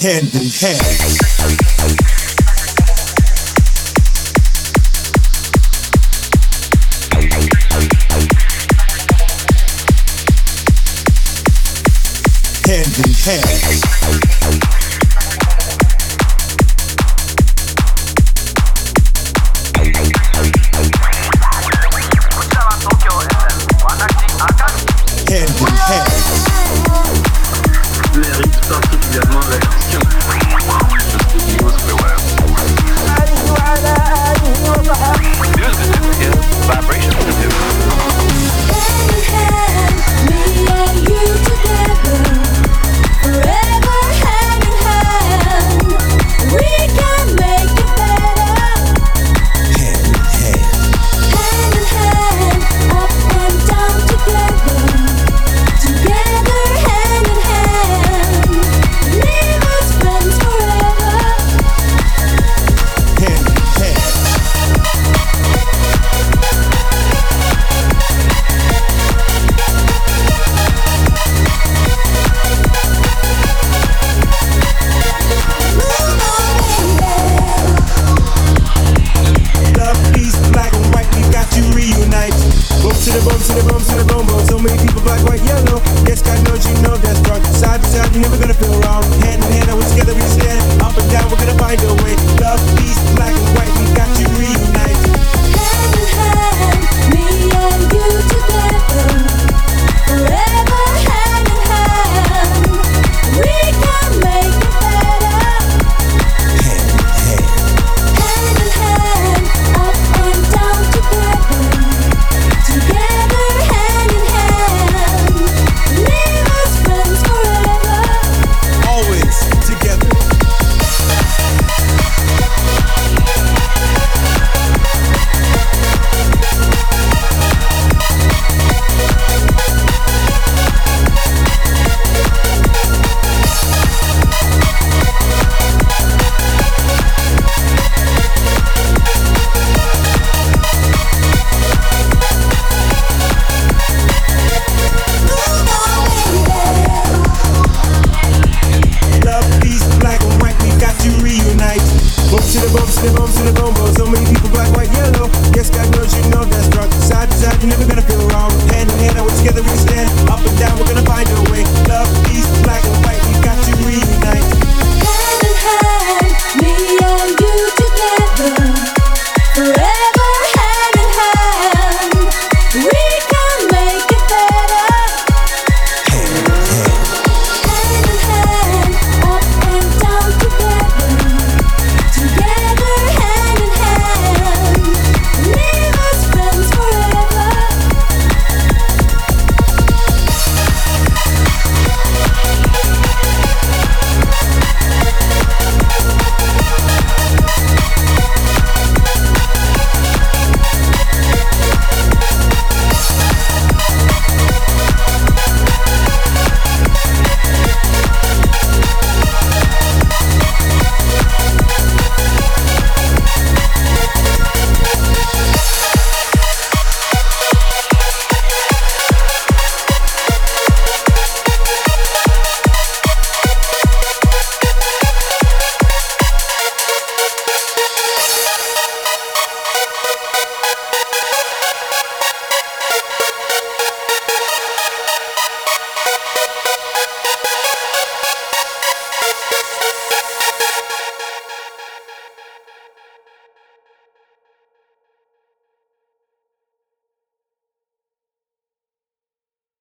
hand in hand. Hand in hand. Yellow. Yes, God knows you know that's wrong. Side to side, you're never gonna feel wrong. Hand in hand, we're together, we stand. Up and down, we're gonna find a way. Love, peace, black